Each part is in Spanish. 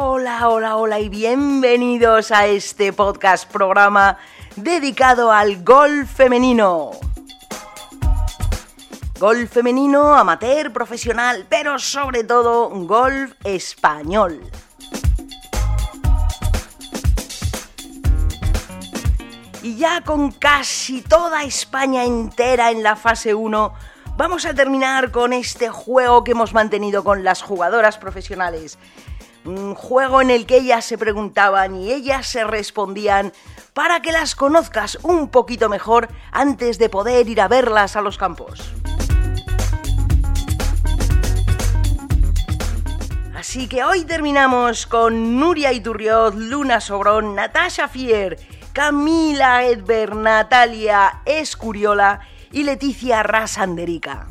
Hola, hola, hola y bienvenidos a este podcast programa dedicado al golf femenino. Golf femenino, amateur, profesional, pero sobre todo golf español. Y ya con casi toda España entera en la fase 1, vamos a terminar con este juego que hemos mantenido con las jugadoras profesionales. Un juego en el que ellas se preguntaban y ellas se respondían para que las conozcas un poquito mejor antes de poder ir a verlas a los campos. Así que hoy terminamos con Nuria Iturrioz, Luna Sobrón, Natasha Fier, Camila Edber, Natalia Escuriola y Leticia Rasanderica.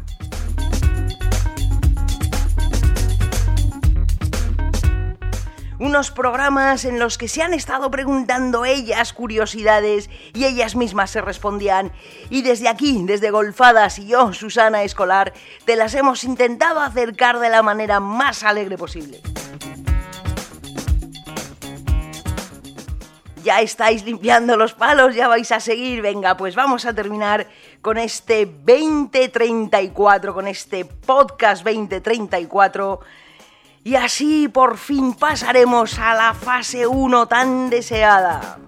Unos programas en los que se han estado preguntando ellas curiosidades y ellas mismas se respondían. Y desde aquí, desde Golfadas y yo, Susana Escolar, te las hemos intentado acercar de la manera más alegre posible. ya estáis limpiando los palos, ya vais a seguir. Venga, pues vamos a terminar con este 2034, con este podcast 2034. Y así por fin pasaremos a la fase 1 tan deseada.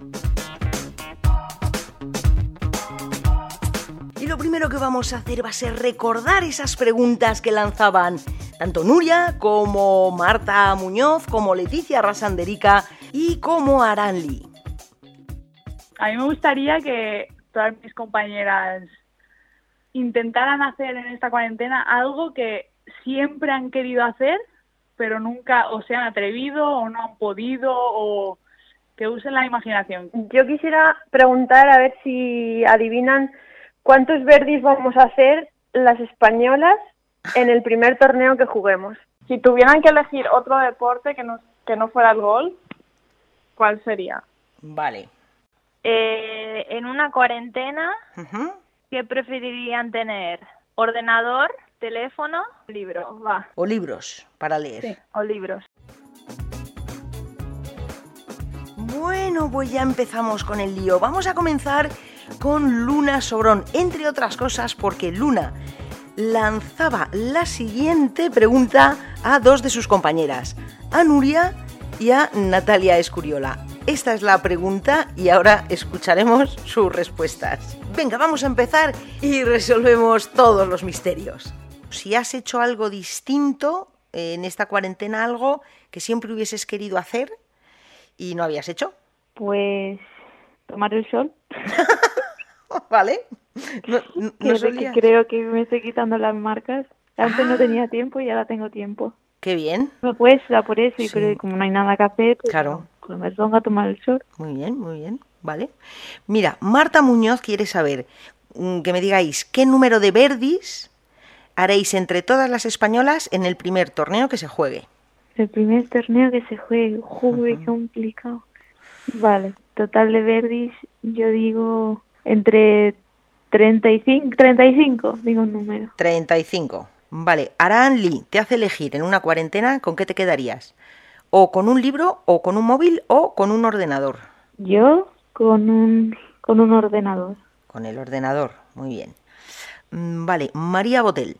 Y lo primero que vamos a hacer va a ser recordar esas preguntas que lanzaban tanto Nuria como Marta Muñoz, como Leticia Rasanderica y como Aranli a mí me gustaría que todas mis compañeras intentaran hacer en esta cuarentena algo que siempre han querido hacer, pero nunca o se han atrevido o no han podido o que usen la imaginación. Yo quisiera preguntar a ver si adivinan cuántos verdis vamos a hacer las españolas en el primer torneo que juguemos. Si tuvieran que elegir otro deporte que no, que no fuera el golf, ¿cuál sería? Vale. Eh, en una cuarentena, ¿qué preferirían tener? ¿Ordenador, teléfono, libro? Va. O libros para leer. Sí, o libros. Bueno, pues ya empezamos con el lío. Vamos a comenzar con Luna Sobrón, entre otras cosas porque Luna lanzaba la siguiente pregunta a dos de sus compañeras, a Nuria y a Natalia Escuriola. Esta es la pregunta y ahora escucharemos sus respuestas. Venga, vamos a empezar y resolvemos todos los misterios. Si has hecho algo distinto en esta cuarentena, algo que siempre hubieses querido hacer y no habías hecho. Pues tomar el sol. vale. creo que me estoy quitando las marcas. Antes no ah. tenía tiempo y ahora tengo tiempo. Qué bien. Pues por eso, y como no hay nada que hacer, pues claro me pongo a tomar el sol. Muy bien, muy bien, vale. Mira, Marta Muñoz quiere saber mm, que me digáis qué número de verdis haréis entre todas las españolas en el primer torneo que se juegue. El primer torneo que se juegue, juegue complicado. Vale, total de verdis, yo digo entre 35, 35, digo un número. 35. Vale, Aran Lee te hace elegir en una cuarentena con qué te quedarías o con un libro o con un móvil o con un ordenador. Yo con un, con un ordenador. Con el ordenador, muy bien. Mm, vale, María Botel,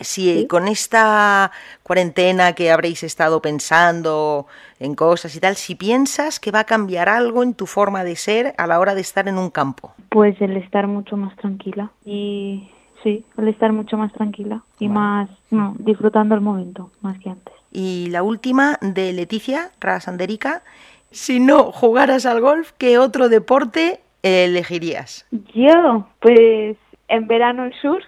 si con esta cuarentena que habréis estado pensando en cosas y tal, si piensas que va a cambiar algo en tu forma de ser a la hora de estar en un campo. Pues el estar mucho más tranquila y sí, el estar mucho más tranquila y más, no, disfrutando el momento más que antes. Y la última de Leticia Rasanderica, si no jugaras al golf, ¿qué otro deporte elegirías? Yo, pues en verano el surf.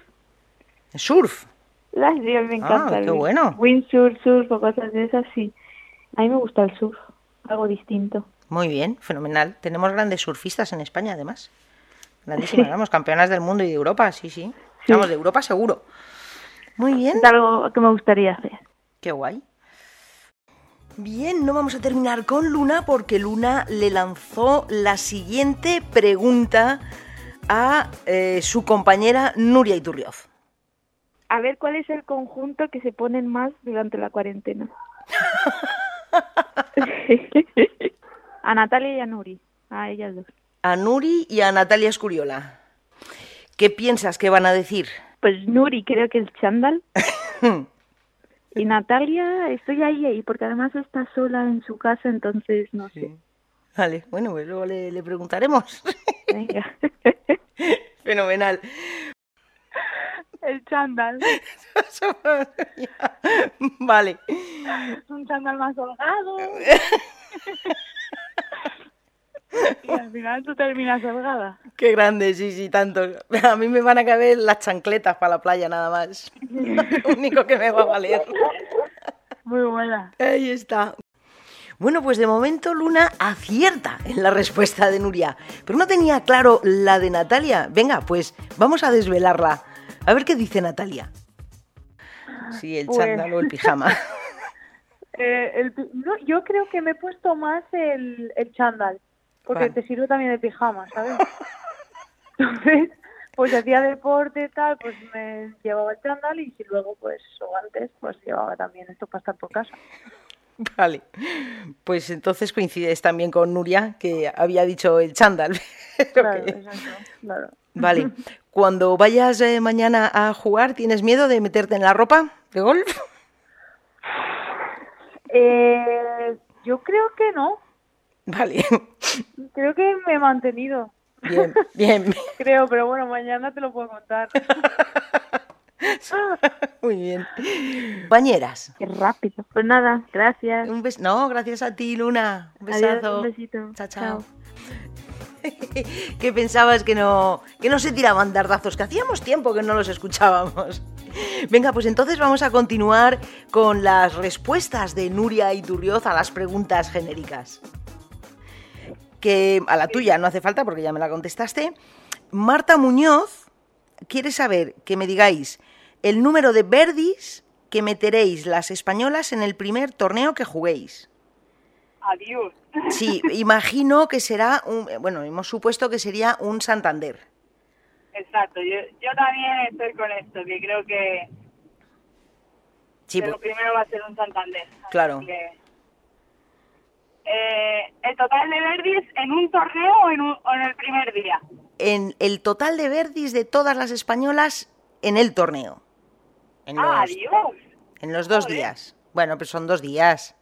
¿Surf? Las me ah, encanta. Ah, qué bueno. Windsurf, surf o cosas de esas, sí. A mí me gusta el surf, algo distinto. Muy bien, fenomenal. Tenemos grandes surfistas en España, además. Grandísimas, vamos, campeonas del mundo y de Europa, sí, sí. Vamos, de Europa seguro. Muy bien. Es algo que me gustaría hacer. Qué guay. Bien, no vamos a terminar con Luna porque Luna le lanzó la siguiente pregunta a eh, su compañera Nuria Iturrioz. A ver, ¿cuál es el conjunto que se ponen más durante la cuarentena? a Natalia y a Nuri, a ellas dos. A Nuri y a Natalia Escuriola. ¿Qué piensas que van a decir? Pues Nuri creo que el chándal. y Natalia, estoy ahí, ahí, porque además está sola en su casa, entonces no sé. Vale, bueno, pues luego le, le preguntaremos. Venga. Fenomenal. El chándal. vale. Un chándal más holgado. y al final tú terminas holgada. Qué grande, sí, sí, tanto. A mí me van a caber las chancletas para la playa nada más. Lo único que me va a valer. Muy buena. Ahí está. Bueno, pues de momento Luna acierta en la respuesta de Nuria, pero no tenía claro la de Natalia. Venga, pues vamos a desvelarla. A ver qué dice Natalia. Sí, el Pues- chándal o el pijama. Eh, el no, yo creo que me he puesto más el, el chándal, porque te sirve también de pijama, ¿sabes? Entonces, pues hacía deporte y tal, pues me llevaba el chándal y si luego, pues, o antes, pues llevaba también esto para estar por casa. Vale. Pues entonces coincides también con Nuria, que había dicho el chándal. Claro, que- exacto, claro. Vale. Cuando vayas eh, mañana a jugar, ¿tienes miedo de meterte en la ropa de golf? Eh, yo creo que no, Vale. creo que me he mantenido, Bien, bien. creo, pero bueno, mañana te lo puedo contar. Muy bien. Compañeras. Qué rápido. Pues nada, gracias. Un bes- No, gracias a ti, Luna. Un Adiós, besazo. un besito. Chao, chao. ¿Qué pensabas que no, que no se tiraban dardazos? Que hacíamos tiempo que no los escuchábamos. Venga, pues entonces vamos a continuar con las respuestas de Nuria Iturrioz a las preguntas genéricas. Que a la tuya no hace falta porque ya me la contestaste. Marta Muñoz quiere saber que me digáis el número de verdis que meteréis las españolas en el primer torneo que juguéis. Adiós. Sí, imagino que será un, bueno, hemos supuesto que sería un Santander. Exacto, yo, yo también estoy con esto, que creo que, Sí, que lo pu- primero va a ser un Santander. Claro. que, eh, el total de verdis en un torneo o en, un- o en el primer día. en el total de verdis de todas las españolas en el torneo. En los, Ah, adiós. en los dos Joder. días. Bueno, pero son dos días.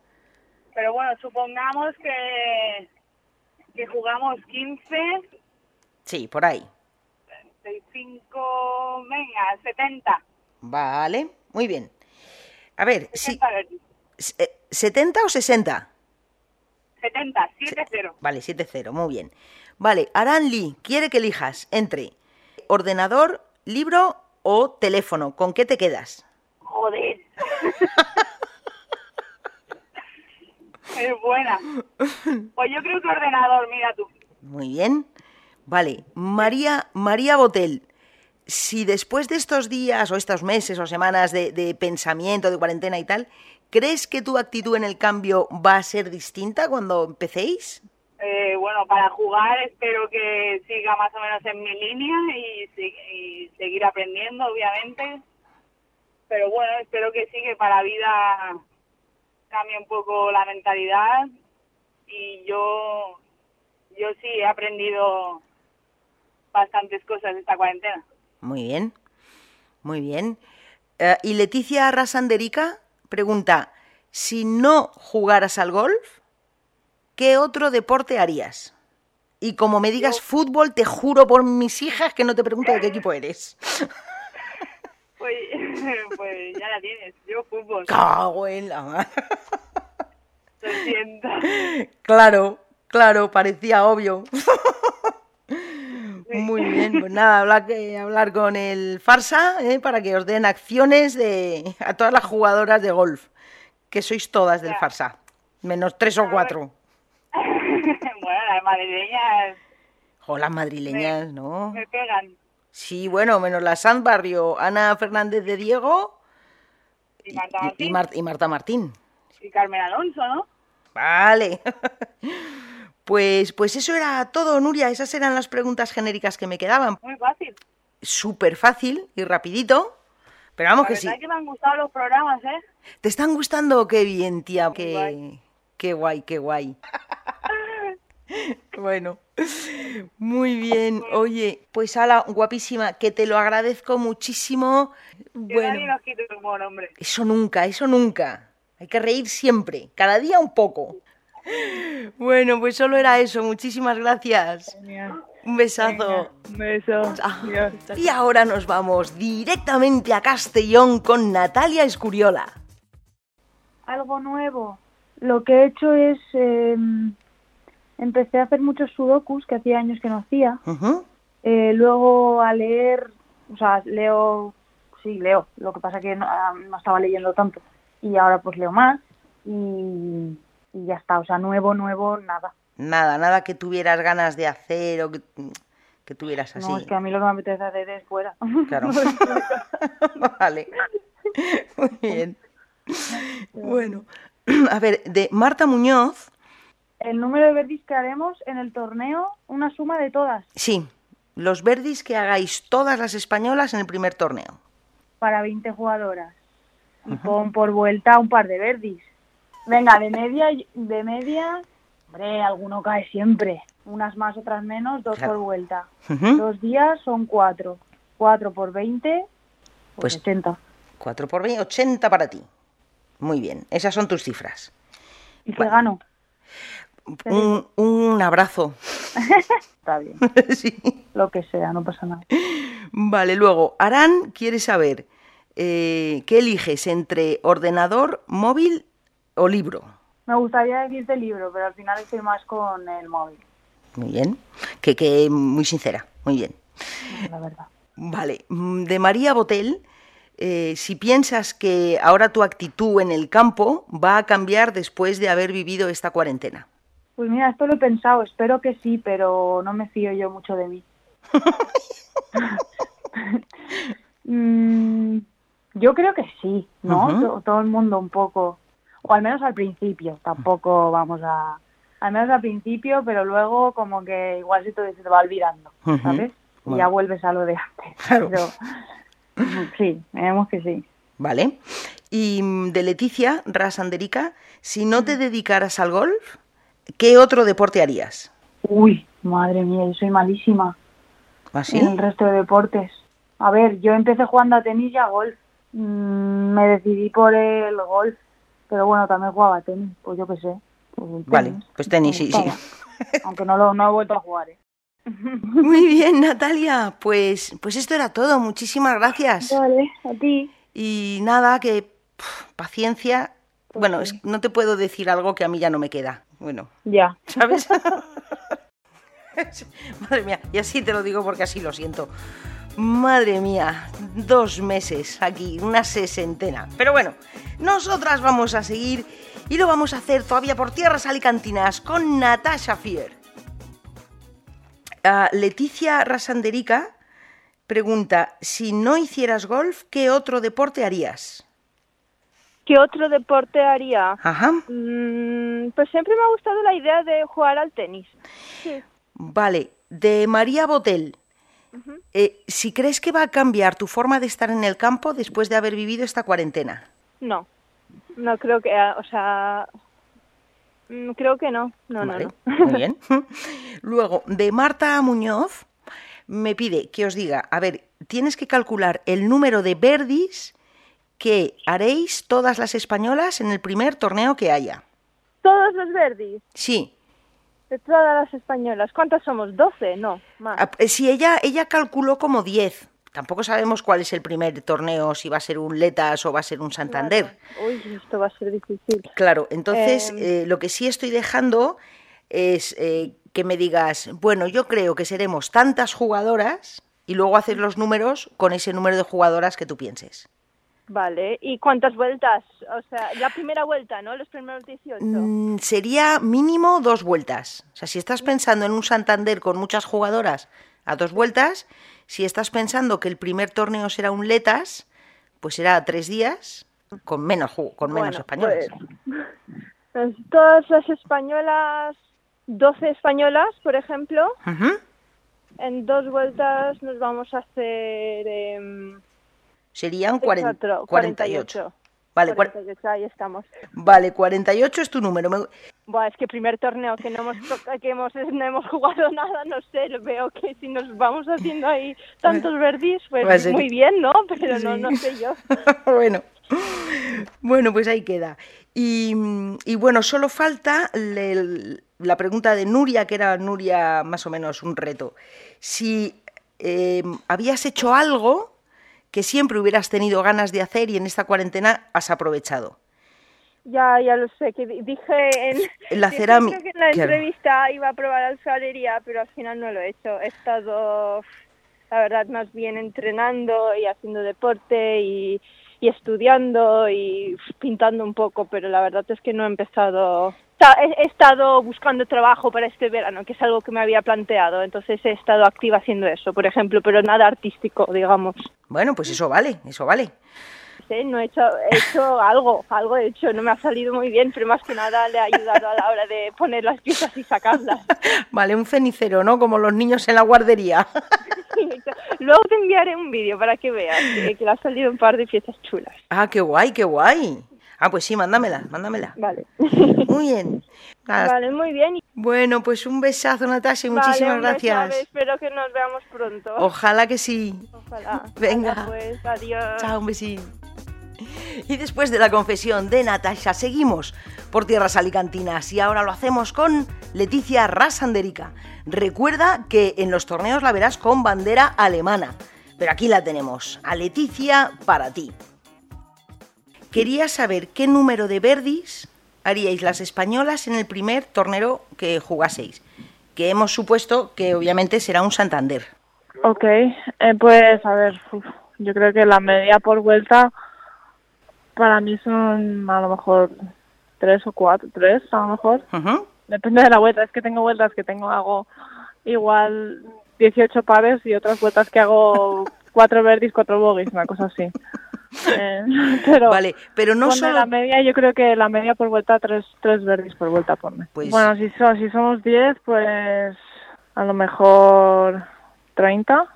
Pero bueno, supongamos que, que jugamos 15, Sí, por ahí. 65, venga, 70. Vale, muy bien. A ver, sí, 70 verdis. eh, ¿70 o 60? 70, 7-0. Vale, 7-0, muy bien. Vale, Aranli quiere que elijas entre ordenador, libro o teléfono. ¿Con qué te quedas? Joder. es buena. Pues yo creo que ordenador, mira tú. Muy bien. Vale, María, María Botel, si después de estos días o estos meses o semanas de, de pensamiento, de cuarentena y tal, ¿crees que tu actitud en el cambio va a ser distinta cuando empecéis? Eh, bueno, para jugar espero que siga más o menos en mi línea y, seguir aprendiendo, obviamente. Pero bueno, espero que sí, que para la vida cambie un poco la mentalidad. Y yo, yo sí he aprendido bastantes cosas esta cuarentena. Muy bien, muy bien. Eh, y Leticia Rasanderica pregunta, si no jugaras al golf, ¿qué otro deporte harías? Y como me digas fútbol, te juro por mis hijas que no te pregunto de qué equipo eres. Pues, pues ya la tienes, yo fútbol. Cago en la. Lo siento. Claro, claro, parecía obvio. Muy bien, pues nada, hablar, que- hablar con el Farsa ¿eh? para que os den acciones de, a todas las jugadoras de golf, que sois todas del. Farsa, menos tres o cuatro. bueno, las madrileñas O las madrileñas, ¿no? me pegan. Sí, bueno, menos la Sanz Barrio, Ana Fernández de Diego Y Marta y Martín. Mar- y Marta Martín. Y Carmen Alonso, ¿no? Vale. Pues, pues eso era todo, Nuria. Esas eran las preguntas genéricas que me quedaban. Muy fácil. Súper fácil y rapidito. Pero vamos La que sí. verdad que me han gustado los programas, ¿eh? ¿Te están gustando? Qué bien, tía. Qué, guay. Qué guay, qué guay. Bueno, muy bien. Oye, pues Ala, guapísima, que te lo agradezco muchísimo. Bueno, eso nunca, eso nunca. Hay que reír siempre, cada día un poco. Bueno, pues solo era eso. Muchísimas gracias. Un besazo. un beso. Y ahora nos vamos directamente a Castellón con Natalia Escuriola. Algo nuevo. Lo que he hecho es em, empecé a hacer muchos sudokus que hacía años que no hacía. Eh, luego a leer, o sea, leo, sí, leo. Lo que pasa que no, ah, no estaba leyendo tanto. Y ahora pues leo más y, y ya está. O sea, nuevo, nuevo, nada. Nada, nada que tuvieras ganas de hacer o que, que tuvieras así. No, es que a mí lo que me apetece hacer es fuera. Claro. vale. Muy bien. Bueno, a ver, de Marta Muñoz. El número de verdis que haremos en el torneo, una suma de todas. Sí, los verdis que hagáis todas las españolas en el primer torneo. Para 20 jugadoras. Y pon por vuelta un par de verdis. Venga, de media, de media, hombre, alguno cae siempre. Unas más, otras menos, dos Claro. por vuelta. Dos días son cuatro. Cuatro por 20, pues Pues 80. 4 por 20, 80 para ti. Muy bien, esas son tus cifras. ¿Y qué gano? Un, un abrazo. Está bien, sí. lo que sea, no pasa nada. Vale, luego, Arán quiere saber eh, qué eliges entre ordenador, móvil o libro. Me gustaría decirte libro, pero al final estoy más con el móvil, Muy bien, que, que muy sincera, muy bien. la verdad. Vale, mm, de María Botel, eh, si piensas que ahora tu actitud en el campo va a cambiar después de haber vivido esta cuarentena. Pues mira, esto lo he pensado, espero que sí, pero no me fío yo mucho de mí. Mm, yo creo que sí, ¿no? Todo el mundo un poco, o al menos al principio, tampoco vamos a... Al menos al principio, pero luego como que igual se te, se te va olvidando. ¿sabes? Y Bueno. ya vuelves a lo de antes. Claro. Pero, sí, veremos que sí. ¿Vale? Y mm, de Leticia Rasanderica, si no te dedicaras al golf, ¿qué otro deporte harías? Uy, madre mía, yo soy malísima. ¿Así? en el resto de deportes. A ver, yo empecé jugando a tenis y a golf. Mm, me decidí por el golf, pero bueno, también jugaba a tenis, pues yo qué sé. pues Vale, pues tenis, sí, sí. Aunque no lo no he vuelto a jugar. ¿eh? Muy bien, Natalia. Pues, pues esto era todo. Muchísimas gracias. Vale, a ti. Y nada, que paciencia. Bueno, es, no te puedo decir algo que a mí ya no me queda. Bueno, Ya. ¿sabes? Madre mía, y así te lo digo porque así lo siento. Madre mía, dos meses aquí, una sesentena. Pero bueno, nosotras vamos a seguir y lo vamos a hacer todavía por tierras alicantinas con Natasha Fier. Ah, Leticia Rasanderica pregunta, si no hicieras golf, ¿qué otro deporte harías? ¿Qué otro deporte haría? Ajá. Mm, pues siempre me ha gustado la idea de jugar al tenis. Sí. Vale, de María Botel. Eh, si crees que va a cambiar tu forma de estar en el campo después de haber vivido esta cuarentena. No, no creo que, ah, o sea, mm, creo que no, no, Vale, no, no. muy bien. Luego, de Marta Muñoz, me pide que os diga, a ver, tienes que calcular el número de verdis que haréis todas las españolas en el primer torneo que haya. Todos los verdis, Sí, de todas las españolas, ¿cuántas somos? ¿12? No, más. Ah, eh, Si ella, ella calculó como 10. Tampoco sabemos cuál es el primer torneo, si va a ser un Letas o va a ser un Santander. Uy, esto va a ser difícil. Claro, entonces Em. eh, lo que sí estoy dejando es eh, que me digas, bueno, yo creo que seremos tantas jugadoras y luego hacer los números con ese número de jugadoras que tú pienses. Vale, ¿y cuántas vueltas? O sea, la primera vuelta, ¿no? Los primeros 18. Mm, sería mínimo dos vueltas. O sea, si estás pensando en un Santander con muchas jugadoras a dos vueltas, si estás pensando que el primer torneo será un Letas, pues será tres días con menos, con menos Bueno, españoles. Pues, todas las españolas, 12 españolas, por ejemplo, en dos vueltas nos vamos a hacer... em, Serían cuaren- cuatro- 48. Vale, cuar- 48, ahí estamos. Vale, 48 es tu número. Me- Buah, es que primer torneo que no hemos toca- que hemos no hemos jugado nada, no sé, veo que si nos vamos haciendo ahí tantos verdis, pues a ser- muy bien, ¿no? Pero no, no sé yo. bueno. Bueno, pues ahí queda. Y, y bueno, solo falta le- la pregunta de Nuria, que era Nuria más o menos un reto. Si eh, habías hecho algo que siempre hubieras tenido ganas de hacer y en esta cuarentena has aprovechado. Ya, ya lo sé, que di- dije en, la cerámica, que en la claro. entrevista iba a probar alfarería, pero al final no lo he hecho. He estado, la verdad, más bien entrenando y haciendo deporte y, y estudiando y pintando un poco, pero la verdad es que no he empezado... Ta- He, he estado buscando trabajo para este verano, que es algo que me había planteado, entonces he estado activa haciendo eso, por ejemplo, pero nada artístico, digamos. Bueno, pues eso vale, eso vale. Sí, no he hecho, he hecho algo, algo he hecho, no me ha salido muy bien, pero más que nada le ha ayudado a la hora de poner las piezas y sacarlas. Vale, un cenicero, ¿no? Como los niños en la guardería. Luego te enviaré un vídeo para que veas que, que le ha salido un par de piezas chulas. Ah, qué guay, qué guay. Ah, pues sí, mándamela, mándamela. Vale. Muy bien. Nada, Vale, muy bien. Bueno, pues un besazo, Natasha, y vale, muchísimas un gracias. Espero que nos veamos pronto. Ojalá que sí. Ojalá. Venga. Pues, adiós. Chao, un besín. Y después de la confesión de Natasha, seguimos por tierras alicantinas y ahora lo hacemos con Leticia Rasanderica. Recuerda que en los torneos la verás con bandera alemana, pero aquí la tenemos, a Leticia para ti. Quería saber qué número de verdis haríais las españolas en el primer torneo que jugaseis, que hemos supuesto que obviamente será un Santander. Ok, eh, pues a ver, uf, yo creo que la media por vuelta para mí son a lo mejor tres o cuatro, tres a lo mejor. Depende de la vuelta, es que tengo vueltas que tengo, hago igual 18 pares y otras vueltas que hago cuatro verdis, cuatro bogies, una cosa así. Eh, pero Vale, pero no solo la media, yo creo que la media por vuelta, tres, tres verdis por vuelta ponme. Pues- Bueno, si, so- si somos 10, pues a lo mejor 30.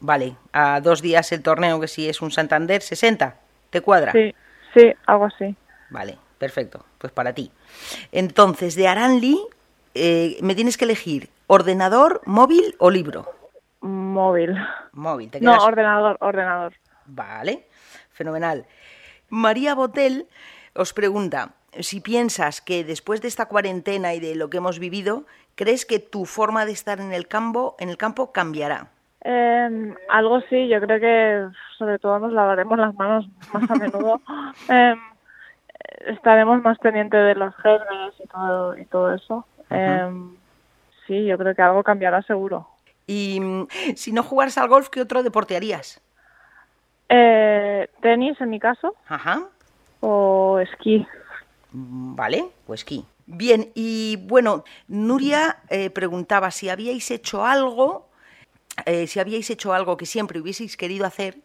Vale, a dos días el torneo, que si es un Santander, 60. ¿Te cuadra? Sí, sí, algo así. Vale, perfecto. Pues para ti. Entonces, de Aranli, eh, me tienes que elegir ordenador, móvil o libro. Móvil. Móvil, te No, quedas. ordenador, ordenador. Vale, fenomenal. María Botel os pregunta si piensas que después de esta cuarentena y de lo que hemos vivido, crees que tu forma de estar en el campo, en el campo cambiará. Eh, algo sí, yo creo que sobre todo nos lavaremos las manos más a menudo. Eh, estaremos más pendientes de los germes y todo, y todo eso. Eh, sí, yo creo que algo cambiará seguro. Y mm, si no jugaras al golf, ¿qué otro deporte harías? Eh, tenis en mi caso Ajá. o esquí. Mm, Vale, pues esquí. Bien, y bueno, Nuria eh, preguntaba si habíais hecho algo, eh, si habíais hecho algo que siempre hubieseis querido hacer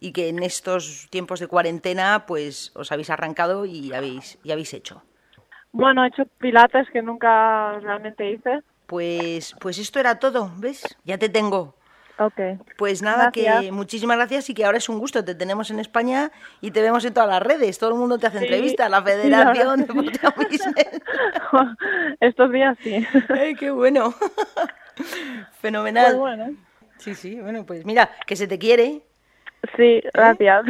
y que en estos tiempos de cuarentena pues os habéis arrancado y habéis, y habéis hecho. Bueno, he hecho pilates que nunca realmente hice. Pues, pues esto era todo, ¿ves? Ya te tengo. Ok. Pues nada, Gracias. que muchísimas gracias y que ahora es un gusto. Te tenemos en España y te vemos en todas las redes. Todo el mundo te hace Sí, entrevistas, la sí, la Federación sí. Deportiva Business. Estos días sí. ¡Ay, qué bueno! Fenomenal. Muy bueno. Sí, sí, bueno, pues mira, que se te quiere. Sí, gracias.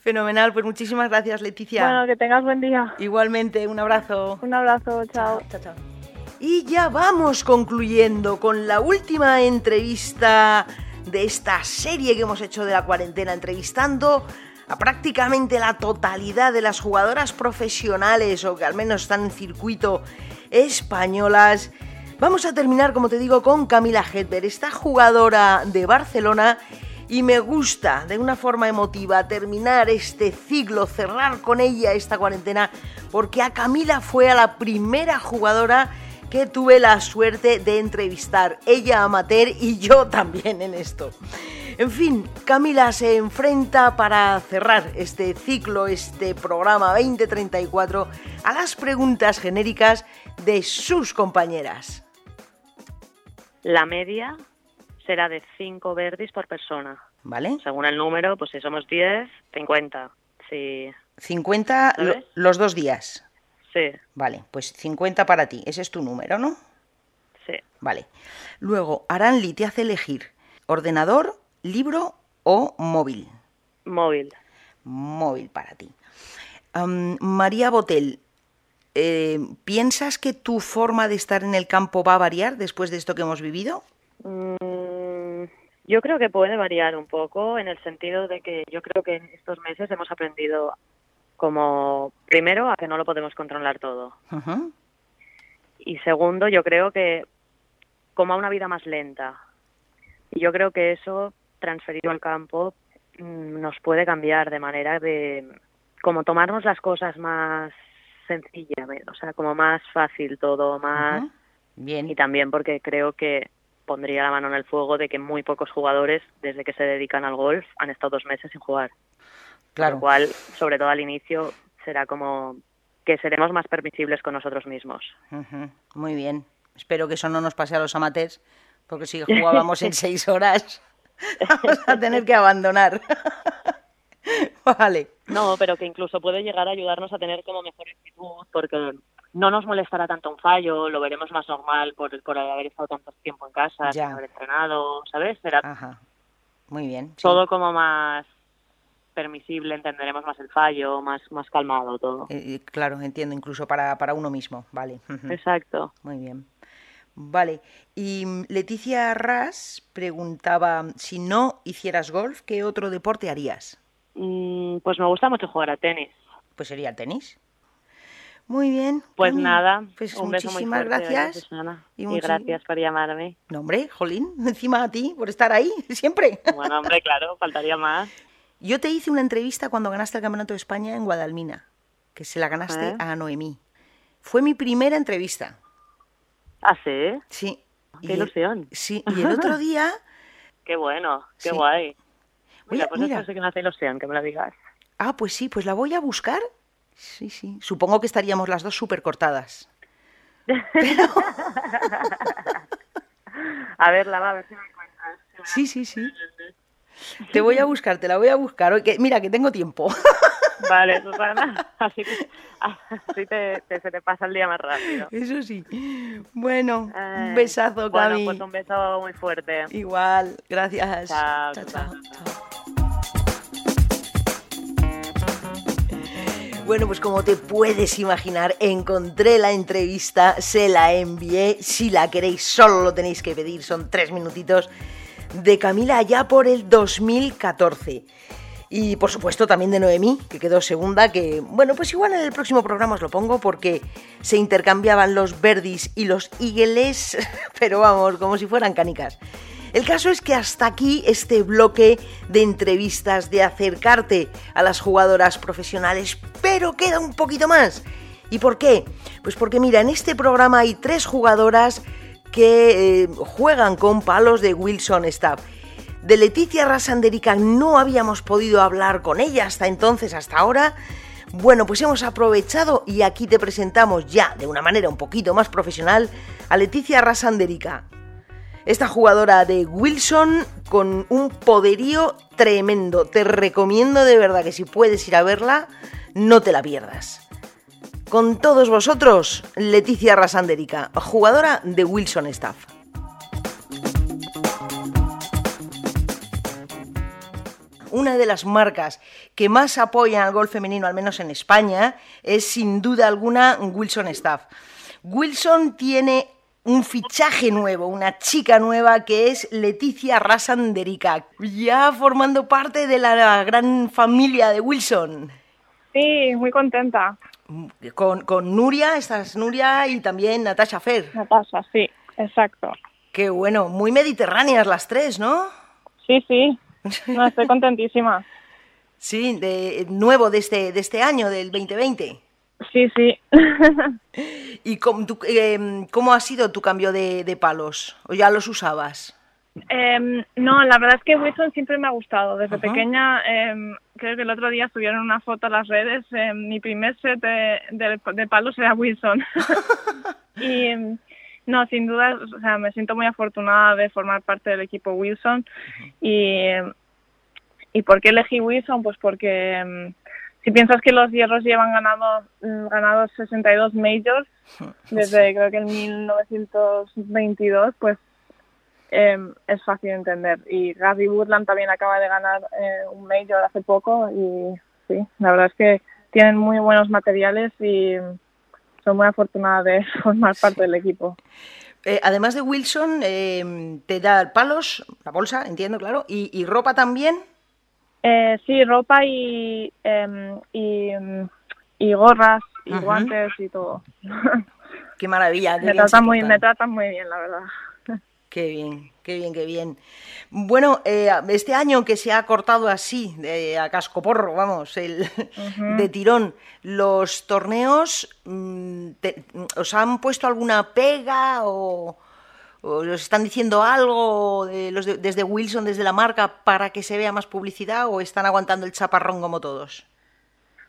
Fenomenal, pues muchísimas gracias, Leticia. Bueno, que tengas buen día. Igualmente, un abrazo. Un abrazo, chao. Chao, chao. Y ya vamos concluyendo con la última entrevista de esta serie que hemos hecho de la cuarentena, entrevistando a prácticamente la totalidad de las jugadoras profesionales o que al menos están en circuito españolas. Vamos a terminar, como te digo, con Camila Hedberg, esta jugadora de Barcelona. Y me gusta de una forma emotiva terminar este ciclo, cerrar con ella esta cuarentena, porque a Camila fue a la primera jugadora que tuve la suerte de entrevistar, ella amateur y yo también en esto. En fin, Camila se enfrenta para cerrar este ciclo, este programa 2034, a las preguntas genéricas de sus compañeras. La media será de 5 verdis por persona. ¿Vale? Según el número, pues si somos 10, 50. Si, 50 lo- ¿Sabes? los dos días. Sí, Vale, pues 50 para ti. Ese es tu número, ¿no? sí. Vale. Luego, Aranli te hace elegir ordenador, libro o móvil. Móvil. Móvil para ti. María Botel, eh, ¿piensas que tu forma de estar en el campo va a variar después de esto que hemos vivido? Mm, yo creo que puede variar un poco en el sentido de que yo creo que en estos meses hemos aprendido como, primero, a que no lo podemos controlar todo. Y segundo, yo creo que como a una vida más lenta. Y yo creo que eso, transferido al campo, mm, nos puede cambiar de manera de como tomarnos las cosas más sencillamente, o sea, como más fácil todo, más... Bien. Y también porque creo que pondría la mano en el fuego de que muy pocos jugadores, desde que se dedican al golf, han estado dos meses sin jugar. Claro. lo cual, sobre todo al inicio, será como que seremos más permisibles con nosotros mismos. Muy bien. Espero que eso no nos pase a los amateurs, porque si jugábamos en seis horas, vamos a tener que abandonar. vale. No, pero que incluso puede llegar a ayudarnos a tener como mejor actitud, porque no nos molestará tanto un fallo, lo veremos más normal por, por haber estado tanto tiempo en casa, Ya. sin haber entrenado, ¿sabes? Será Ajá. Muy bien. sí. todo como más permisible, entenderemos más el fallo, más, más calmado todo. Eh, claro, entiendo, incluso para, para uno mismo. Vale. Exacto. Muy bien. Vale. Y mm, Leticia Ras preguntaba, si no hicieras golf, ¿qué otro deporte harías? Mm, pues me gusta mucho jugar a tenis. Pues sería el tenis. Muy bien. Pues nada, Pues un beso muy muchísimas fuerte, gracias. Susana. Y gracias por llamarme. No, hombre, Jolín, encima a ti por estar ahí, siempre. Bueno, hombre, claro, faltaría más. Yo te hice una entrevista cuando ganaste el Campeonato de España en Guadalmina, que se la ganaste ¿Eh? a Noemí. Fue mi primera entrevista. ¿Ah, sí? Sí. Qué Y el- ilusión. Sí, y el otro día, Qué bueno, qué Sí. guay. Mira, Mira, pues mira. sí que me hace ilusión que me lo digas. ah, pues sí, pues la voy a buscar. Sí, sí. Supongo que estaríamos las dos súper cortadas. A ver, la va a ver si me encuentras. Sí, sí, sí. Te voy a buscar, te la voy a buscar. Que- mira, que tengo tiempo. Vale, Susana. Así que así te, te- se te pasa el día más rápido. Eso sí. Bueno, un besazo, Bueno, Cami. pues un beso muy fuerte. Igual, gracias. Chao, chao, chao. chao. Bueno, pues como te puedes imaginar, encontré la entrevista, se la envié. Si la queréis, solo lo tenéis que pedir, son tres minutitos. De Camila allá por el 2014. Y por supuesto también de Noemí, que quedó segunda, que bueno, pues igual en el próximo programa os lo pongo porque se intercambiaban los verdis y los eagles, pero vamos, como si fueran canicas. El caso es que hasta aquí este bloque de entrevistas, de acercarte a las jugadoras profesionales, pero queda un poquito más. ¿Y por qué? Pues porque mira, en este programa hay tres jugadoras que eh, juegan con palos de Wilson Staff. De Leticia Rasanderica no habíamos podido hablar con ella hasta entonces, hasta ahora. Bueno, pues hemos aprovechado y aquí te presentamos ya de una manera un poquito más profesional a Leticia Rasanderica. Esta jugadora de Wilson con un poderío tremendo. Te recomiendo de verdad que si puedes ir a verla, no te la pierdas. Con todos vosotros, Leticia Rasanderica, jugadora de Wilson Staff. Una de las marcas que más apoyan al golf femenino, al menos en España, es sin duda alguna Wilson Staff. Wilson tiene un fichaje nuevo, una chica nueva que es Leticia Rasanderica, ya formando parte de la gran familia de Wilson. Sí, muy contenta. Con, con Nuria, estás Nuria y también Natasha Fer. Natasha, sí, exacto. Qué bueno, muy mediterráneas las tres, ¿no? Sí, sí. No, estoy contentísima. Sí, de, nuevo de este, de este año, del 2020. Sí, sí. ¿Y cómo, tú, eh, cómo ha sido tu cambio de, de palos? ¿O ya los usabas? Em, no, la verdad es que Wilson siempre me ha gustado. Desde Ajá. pequeña, em, creo que el otro día subieron una foto a las redes. em, mi primer set de, de- de palos era Wilson. y no, sin duda, o sea, me siento muy afortunada de formar parte del equipo Wilson. Y, ¿Y por qué elegí Wilson? Pues porque si piensas que los hierros llevan ganado, mm, ganados 62 majors desde creo que el 1922, pues em, es fácil de entender. Y Gary Woodland también acaba de ganar eh, un major hace poco y sí, la verdad es que tienen muy buenos materiales y soy muy afortunada de formar parte del equipo. Eh, además de Wilson, eh, te da palos, la bolsa, entiendo, claro, y, ropa también. Eh, sí, ropa y, em, y, y, gorras y guantes y todo. Qué maravilla. Me tratan, muy, me tratan muy bien, la verdad. Qué bien, qué bien, qué bien. Bueno, eh, este año que se ha cortado así, de, a cascoporro, vamos, el, de tirón, ¿los torneos mm, os han puesto alguna pega o, os están diciendo algo de los desde Wilson, desde la marca, para que se vea más publicidad o están aguantando el chaparrón como todos?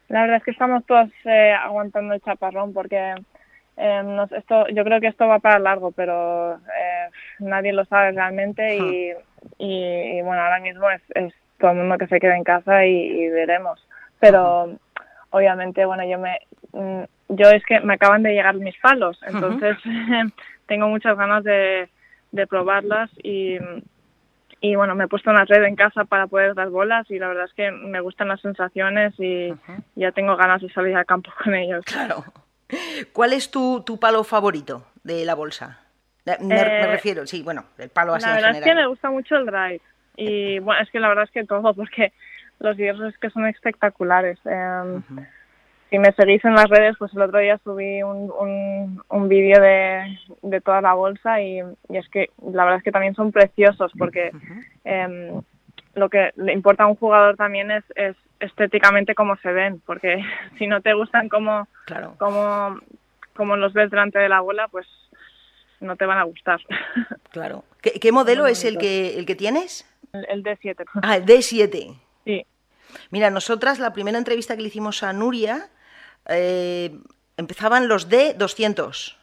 La verdad es que estamos todos eh, aguantando el chaparrón porque eh, esto, yo creo que esto va para largo, pero eh, nadie lo sabe realmente y, y, bueno, ahora mismo es, es, todo el mundo que se quede en casa y, veremos. Pero obviamente, bueno, yo me, mm, yo es que me acaban de llegar mis palos, entonces tengo muchas ganas de, de probarlas y, y bueno, me he puesto una red en casa para poder dar bolas y la verdad es que me gustan las sensaciones y ya tengo ganas de salir al campo con ellos. Claro. ¿Cuál es tu, tu palo favorito de la bolsa? Me, eh, refiero, sí, bueno, el palo así La verdad es que me gusta mucho el drive. Y bueno, es que la verdad es que todo, porque los hierros es que son espectaculares. Eh, Si me seguís en las redes, pues el otro día subí un, un, un vídeo de, de, toda la bolsa y, y, es que la verdad es que también son preciosos porque eh, lo que le importa a un jugador también es, es estéticamente cómo se ven, porque si no te gustan como, claro. como, como los ves delante de la bola, pues no te van a gustar. Claro. ¿Qué, modelo es el que, el que tienes? El, D7. Ah, el D7. Sí. Mira, nosotras la primera entrevista que le hicimos a Nuria eh, empezaban los D200.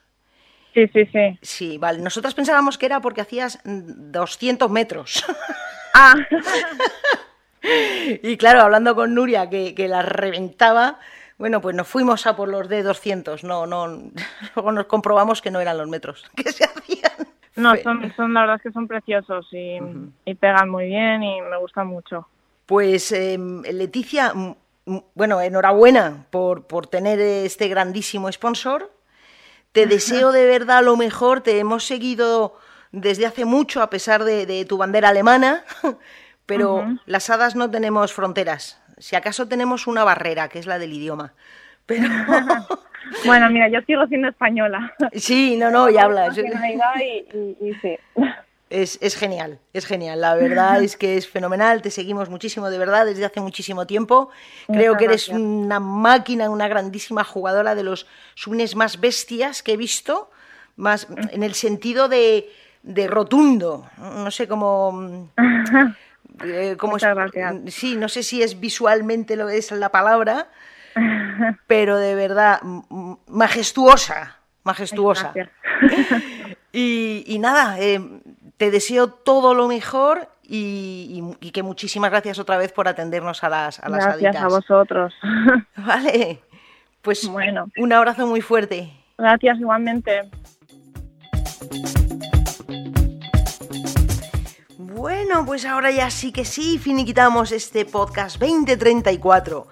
Sí, sí, sí. Sí, vale. Nosotras pensábamos que era porque hacías 200 metros. Ah. y claro, hablando con Nuria, que, que la reventaba, bueno, pues nos fuimos a por los de 200, no, no, luego nos comprobamos que no eran los metros que se hacían. No, son, son la verdad es que son preciosos y, y pegan muy bien y me gustan mucho. Pues eh, Leticia, bueno, enhorabuena por, por tener este grandísimo sponsor. Te deseo de verdad lo mejor, te hemos seguido desde hace mucho a pesar de, de tu bandera alemana pero las hadas no tenemos fronteras. Si acaso tenemos una barrera, que es la del idioma. Pero... bueno, mira, yo sigo siendo española. Sí, no, no, ya hablas. Y, sí. Es, es, genial, es genial. La verdad es que es fenomenal. Te seguimos muchísimo, de verdad, desde hace muchísimo tiempo. Creo que eres una máquina, una grandísima jugadora de los subnes más bestias que he visto, más en el sentido de, de rotundo. No sé cómo. Eh, sí, no sé si es visualmente lo es la palabra, pero de verdad majestuosa, majestuosa. Y, nada, eh, te deseo todo lo mejor y, que muchísimas gracias otra vez por atendernos a las a las Gracias a vosotros. Vale, pues bueno. un abrazo muy fuerte. Gracias igualmente. Bueno, pues ahora ya sí que sí, finiquitamos este podcast 2034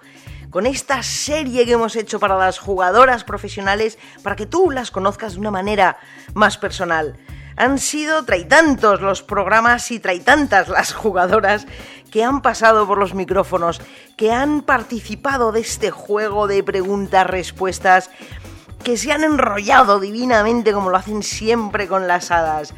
con esta serie que hemos hecho para las jugadoras profesionales para que tú las conozcas de una manera más personal. Han sido traitantos los programas y traitantas las jugadoras que han pasado por los micrófonos, que han participado de este juego de preguntas-respuestas, que se han enrollado divinamente como lo hacen siempre con las hadas.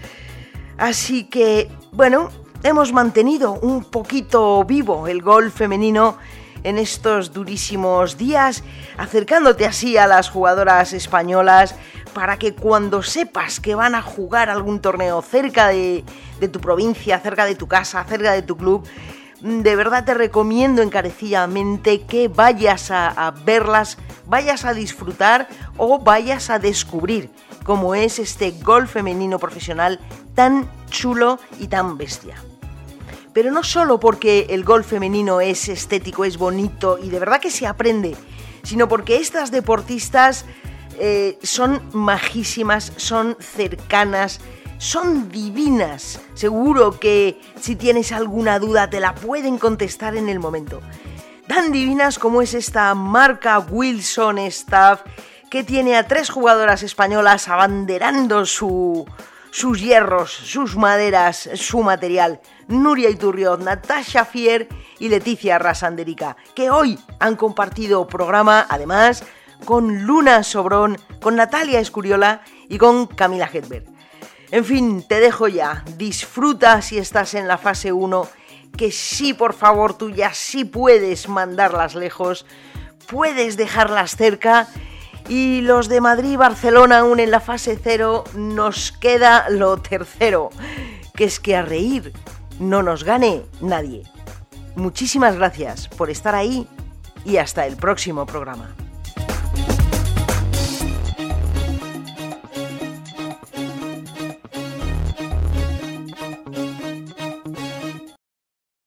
Así que, bueno, hemos mantenido un poquito vivo el golf femenino en estos durísimos días, acercándote así a las jugadoras españolas para que cuando sepas que van a jugar algún torneo cerca de, tu provincia, cerca de tu casa, cerca de tu club, de verdad te recomiendo encarecidamente que vayas a verlas, vayas a disfrutar o vayas a descubrir como es este golf femenino profesional tan chulo y tan bestia. pero no solo porque el golf femenino es estético, es bonito y de verdad que se aprende, sino porque estas deportistas eh, son majísimas, son cercanas, son divinas. Seguro que si tienes alguna duda te la pueden contestar en el momento. Tan divinas como es esta marca Wilson Staff que tiene a tres jugadoras españolas abanderando su, sus hierros, sus maderas, su material. Nuria Iturriot, Natasha Fier y Leticia Rasanderica, que hoy han compartido programa, además, con Luna Sobrón, con Natalia Escuriola y con Camila Hedberg. En fin, te dejo ya. Disfruta si estás en la fase 1, que sí, por favor, tú ya sí puedes mandarlas lejos, puedes dejarlas cerca. Y los de Madrid y Barcelona aún en la fase 0 nos queda lo tercero, que es que a reír no nos gane nadie. Muchísimas gracias por estar ahí y hasta el próximo programa.